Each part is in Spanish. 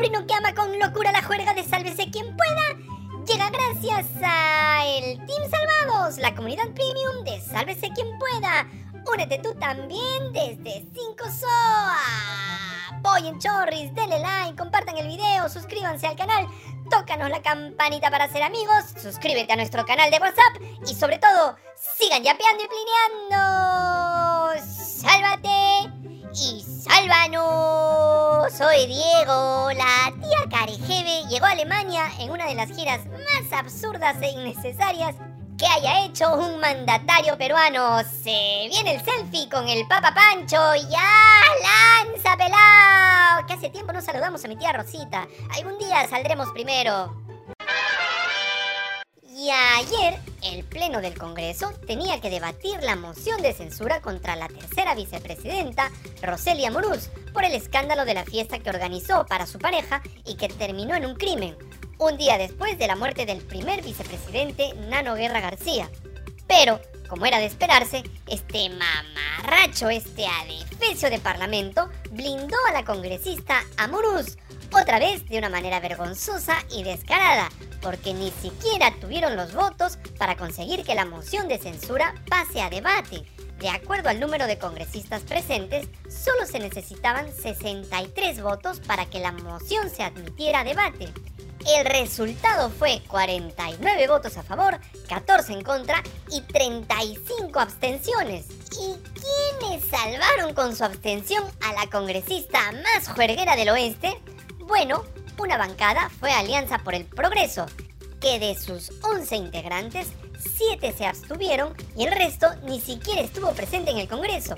sobrino que ama con locura la juerga de Sálvese quien pueda llega gracias a el Team Salvados, la comunidad premium de Sálvese quien pueda. Únete tú también desde 5 SOA. Apoyen Chorris, denle like, compartan el video, suscríbanse al canal, tócanos la campanita para ser amigos, suscríbete a nuestro canal de WhatsApp y sobre todo, sigan yapeando y plineando. ¡Sálvate! Y sálvanos. Soy Diego, la tía Carejeve llegó a Alemania en una de las giras más absurdas e innecesarias que haya hecho un mandatario peruano. Se viene el selfie con el Papa Pancho. ¡Ya! ¡Lanza, pelao! Que hace tiempo no saludamos a mi tía Rosita. Algún día saldremos primero. Y ayer, el Pleno del Congreso tenía que debatir la moción de censura contra la tercera vicepresidenta, Roselia Morús, por el escándalo de la fiesta que organizó para su pareja y que terminó en un crimen, un día después de la muerte del primer vicepresidente, Nano Guerra García. Pero, como era de esperarse, este mamarracho, este adefesio de parlamento, blindó a la congresista Amorús, otra vez de una manera vergonzosa y descarada, porque ni siquiera tuvieron los votos para conseguir que la moción de censura pase a debate. De acuerdo al número de congresistas presentes, solo se necesitaban 63 votos para que la moción se admitiera a debate. El resultado fue 49 votos a favor, 14 en contra y 35 abstenciones. ¿Y quiénes salvaron con su abstención a la congresista más juerguera del oeste? Bueno, una bancada fue Alianza por el Progreso, que de sus 11 integrantes, 7 se abstuvieron y el resto ni siquiera estuvo presente en el Congreso.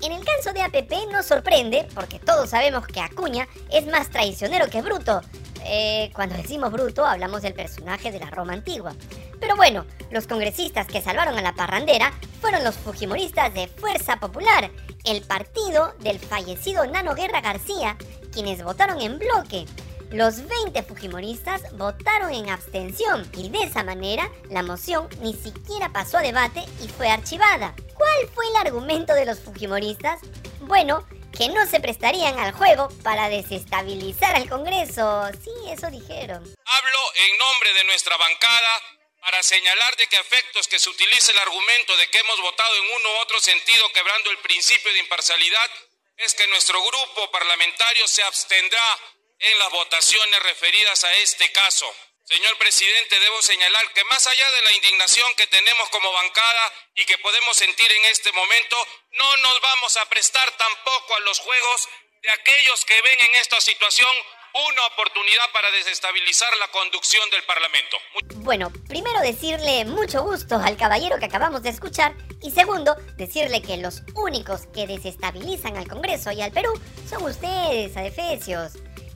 En el caso de APP no sorprende, porque todos sabemos que Acuña es más traicionero que bruto. Eh, cuando decimos bruto hablamos del personaje de la Roma antigua. Pero bueno, los congresistas que salvaron a la parrandera fueron los fujimoristas de Fuerza Popular, el partido del fallecido Nano Guerra García, quienes votaron en bloque los 20 fujimoristas votaron en abstención y de esa manera la moción ni siquiera pasó a debate y fue archivada. ¿Cuál fue el argumento de los fujimoristas? Bueno, que no se prestarían al juego para desestabilizar al Congreso. Sí, eso dijeron. Hablo en nombre de nuestra bancada para señalar de que a efectos que se utilice el argumento de que hemos votado en uno u otro sentido quebrando el principio de imparcialidad, es que nuestro grupo parlamentario se abstendrá en las votaciones referidas a este caso. Señor presidente, debo señalar que más allá de la indignación que tenemos como bancada y que podemos sentir en este momento, no nos vamos a prestar tampoco a los juegos de aquellos que ven en esta situación una oportunidad para desestabilizar la conducción del Parlamento. Bueno, primero decirle mucho gusto al caballero que acabamos de escuchar y segundo, decirle que los únicos que desestabilizan al Congreso y al Perú son ustedes, adefesios.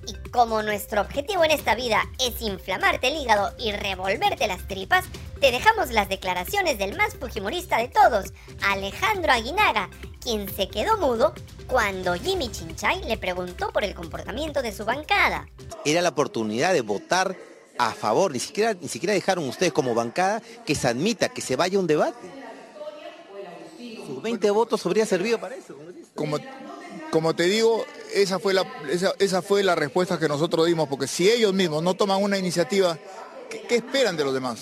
Y como nuestro objetivo en esta vida es inflamarte el hígado y revolverte las tripas, te dejamos las declaraciones del más fujimorista de todos, Alejandro Aguinaga, quien se quedó mudo cuando Jimmy Chinchay le preguntó por el comportamiento de su bancada. Era la oportunidad de votar a favor, ni siquiera, ni siquiera dejaron ustedes como bancada que se admita, que se vaya un debate. Sus 20 votos habría servido para eso. Como, como te digo, esa fue, la, esa, fue la respuesta que nosotros dimos, porque si ellos mismos no toman una iniciativa, ¿qué, esperan de los demás?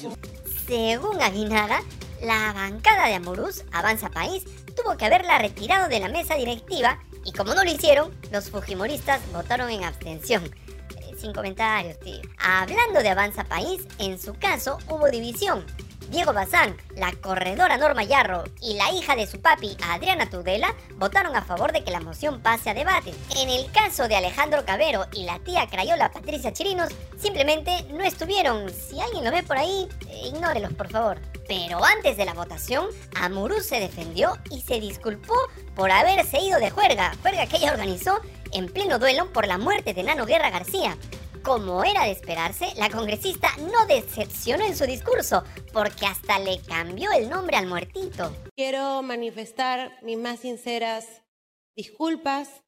Según Aguinaga, la bancada de Amorús, Avanza País, tuvo que haberla retirado de la mesa directiva y como no lo hicieron, los fujimoristas votaron en abstención. Eh, sin comentarios, tío. Hablando de Avanza País, en su caso hubo división. Diego Bazán, la corredora Norma Yarro y la hija de su papi, Adriana Tudela, votaron a favor de que la moción pase a debate. En el caso de Alejandro Cabero y la tía Crayola Patricia Chirinos, simplemente no estuvieron. Si alguien lo ve por ahí, ignórelos, por favor. Pero antes de la votación, Amurú se defendió y se disculpó por haberse ido de juerga, juerga que ella organizó en pleno duelo por la muerte de Nano Guerra García. Como era de esperarse, la congresista no decepcionó en su discurso, porque hasta le cambió el nombre al muertito. Quiero manifestar mis más sinceras disculpas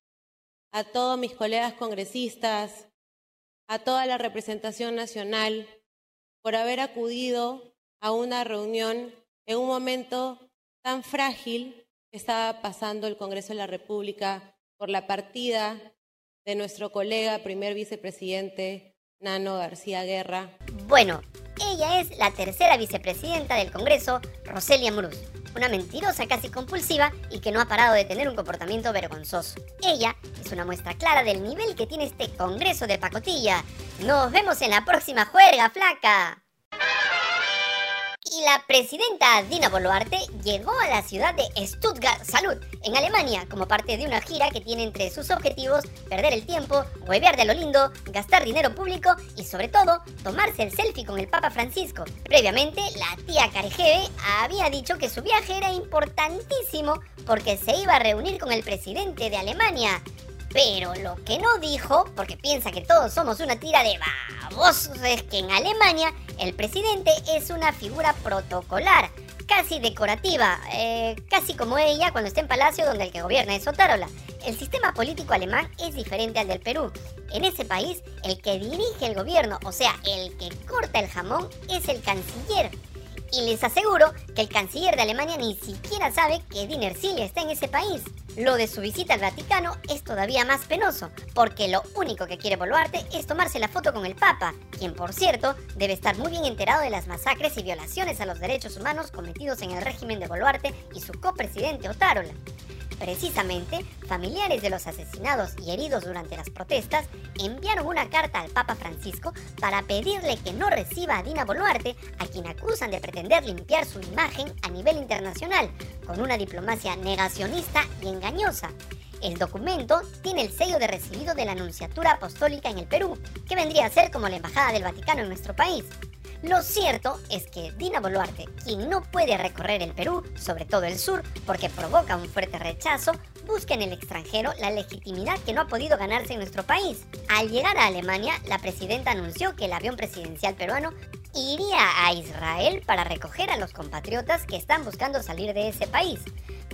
a todos mis colegas congresistas, a toda la representación nacional, por haber acudido a una reunión en un momento tan frágil que estaba pasando el Congreso de la República por la partida de nuestro colega primer vicepresidente Nano García Guerra. Bueno, ella es la tercera vicepresidenta del Congreso, Roselia Muruz, una mentirosa casi compulsiva y que no ha parado de tener un comportamiento vergonzoso. Ella es una muestra clara del nivel que tiene este Congreso de pacotilla. Nos vemos en la próxima juerga, flaca. Y la presidenta Dina Boluarte llegó a la ciudad de Stuttgart Salud, en Alemania, como parte de una gira que tiene entre sus objetivos perder el tiempo, huevear de lo lindo, gastar dinero público y sobre todo tomarse el selfie con el Papa Francisco. Previamente, la tía Carejeve había dicho que su viaje era importantísimo porque se iba a reunir con el presidente de Alemania. Pero lo que no dijo, porque piensa que todos somos una tira de babosos, es que en Alemania el presidente es una figura protocolar, casi decorativa, eh, casi como ella cuando está en palacio donde el que gobierna es Otárola. El sistema político alemán es diferente al del Perú. En ese país, el que dirige el gobierno, o sea, el que corta el jamón, es el canciller. Y les aseguro que el canciller de Alemania ni siquiera sabe que Diner está en ese país. Lo de su visita al Vaticano es todavía más penoso, porque lo único que quiere Boluarte es tomarse la foto con el Papa, quien por cierto debe estar muy bien enterado de las masacres y violaciones a los derechos humanos cometidos en el régimen de Boluarte y su copresidente Otárola. Precisamente, familiares de los asesinados y heridos durante las protestas enviaron una carta al Papa Francisco para pedirle que no reciba a Dina Boluarte, a quien acusan de pretender limpiar su imagen a nivel internacional, con una diplomacia negacionista y engañosa. El documento tiene el sello de recibido de la Anunciatura Apostólica en el Perú, que vendría a ser como la Embajada del Vaticano en nuestro país. Lo cierto es que Dina Boluarte, quien no puede recorrer el Perú, sobre todo el sur, porque provoca un fuerte rechazo, busca en el extranjero la legitimidad que no ha podido ganarse en nuestro país. Al llegar a Alemania, la presidenta anunció que el avión presidencial peruano iría a Israel para recoger a los compatriotas que están buscando salir de ese país.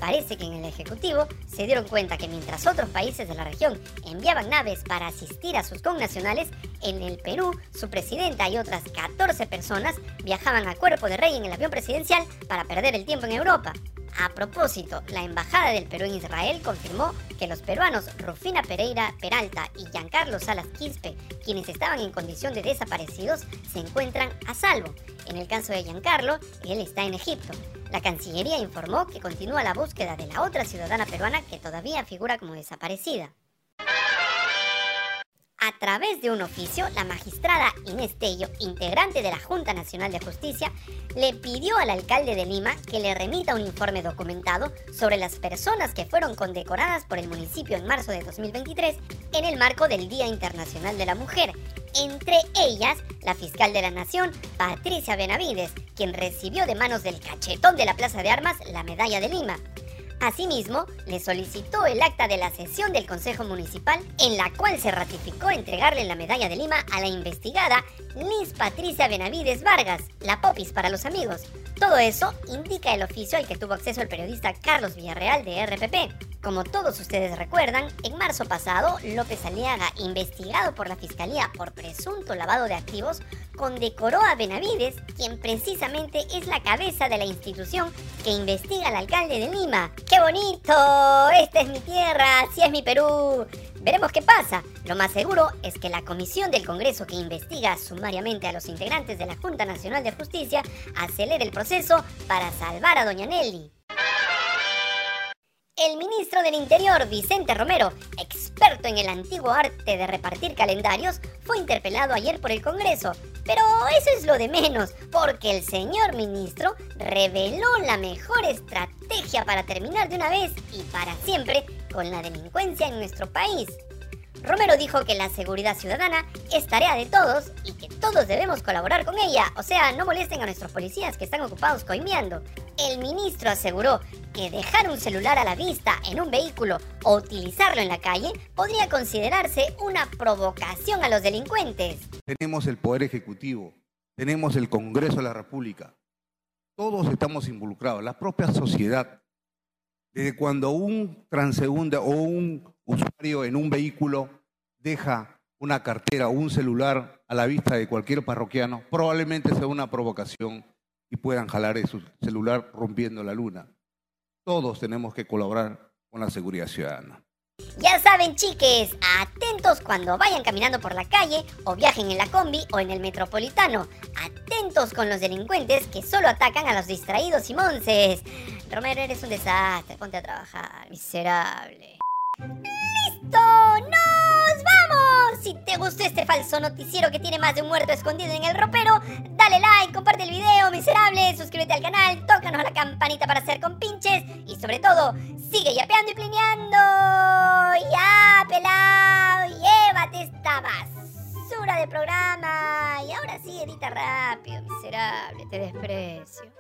Parece que en el Ejecutivo se dieron cuenta que mientras otros países de la región enviaban naves para asistir a sus connacionales, en el Perú su presidenta y otras 14 personas viajaban a cuerpo de rey en el avión presidencial para perder el tiempo en Europa. A propósito, la Embajada del Perú en Israel confirmó que los peruanos Rufina Pereira Peralta y Giancarlo Salas Quispe, quienes estaban en condición de desaparecidos, se encuentran a salvo. En el caso de Giancarlo, él está en Egipto. La Cancillería informó que continúa la búsqueda de la otra ciudadana peruana que todavía figura como desaparecida. A través de un oficio, la magistrada Inés Tello, integrante de la Junta Nacional de Justicia, le pidió al alcalde de Lima que le remita un informe documentado sobre las personas que fueron condecoradas por el municipio en marzo de 2023 en el marco del Día Internacional de la Mujer. Entre ellas, la fiscal de la Nación, Patricia Benavides, quien recibió de manos del cachetón de la Plaza de Armas la medalla de Lima. Asimismo, le solicitó el acta de la sesión del Consejo Municipal en la cual se ratificó entregarle la medalla de Lima a la investigada Liz Patricia Benavides Vargas, la Popis para los amigos. Todo eso indica el oficio al que tuvo acceso el periodista Carlos Villarreal de RPP. Como todos ustedes recuerdan, en marzo pasado, López Aliaga, investigado por la Fiscalía por presunto lavado de activos, condecoró a Benavides, quien precisamente es la cabeza de la institución que investiga al alcalde de Lima. ¡Qué bonito! Esta es mi tierra, así es mi Perú. Veremos qué pasa. Lo más seguro es que la comisión del Congreso que investiga sumariamente a los integrantes de la Junta Nacional de Justicia acelere el proceso para salvar a Doña Nelly. El ministro del Interior, Vicente Romero, experto en el antiguo arte de repartir calendarios, fue interpelado ayer por el Congreso. Pero eso es lo de menos, porque el señor ministro reveló la mejor estrategia para terminar de una vez y para siempre con la delincuencia en nuestro país. Romero dijo que la seguridad ciudadana es tarea de todos y que todos debemos colaborar con ella, o sea, no molesten a nuestros policías que están ocupados coimeando. El ministro aseguró que dejar un celular a la vista en un vehículo o utilizarlo en la calle podría considerarse una provocación a los delincuentes. Tenemos el Poder Ejecutivo, tenemos el Congreso de la República, todos estamos involucrados, la propia sociedad. Desde cuando un transeúnte o un usuario en un vehículo deja una cartera o un celular a la vista de cualquier parroquiano, probablemente sea una provocación y puedan jalar su celular rompiendo la luna. Todos tenemos que colaborar con la seguridad ciudadana. Ya saben, chiques, atentos cuando vayan caminando por la calle o viajen en la combi o en el metropolitano. Atentos con los delincuentes que solo atacan a los distraídos y monces. Romero, eres un desastre. Ponte a trabajar, miserable. Si te gustó este falso noticiero que tiene más de un muerto escondido en el ropero, dale like, comparte el video, miserable, suscríbete al canal, tócanos la campanita para hacer compinches y sobre todo, sigue yapeando y plineando. Ya, pelado, llévate esta basura de programa. Y ahora sí, edita rápido, miserable, te desprecio.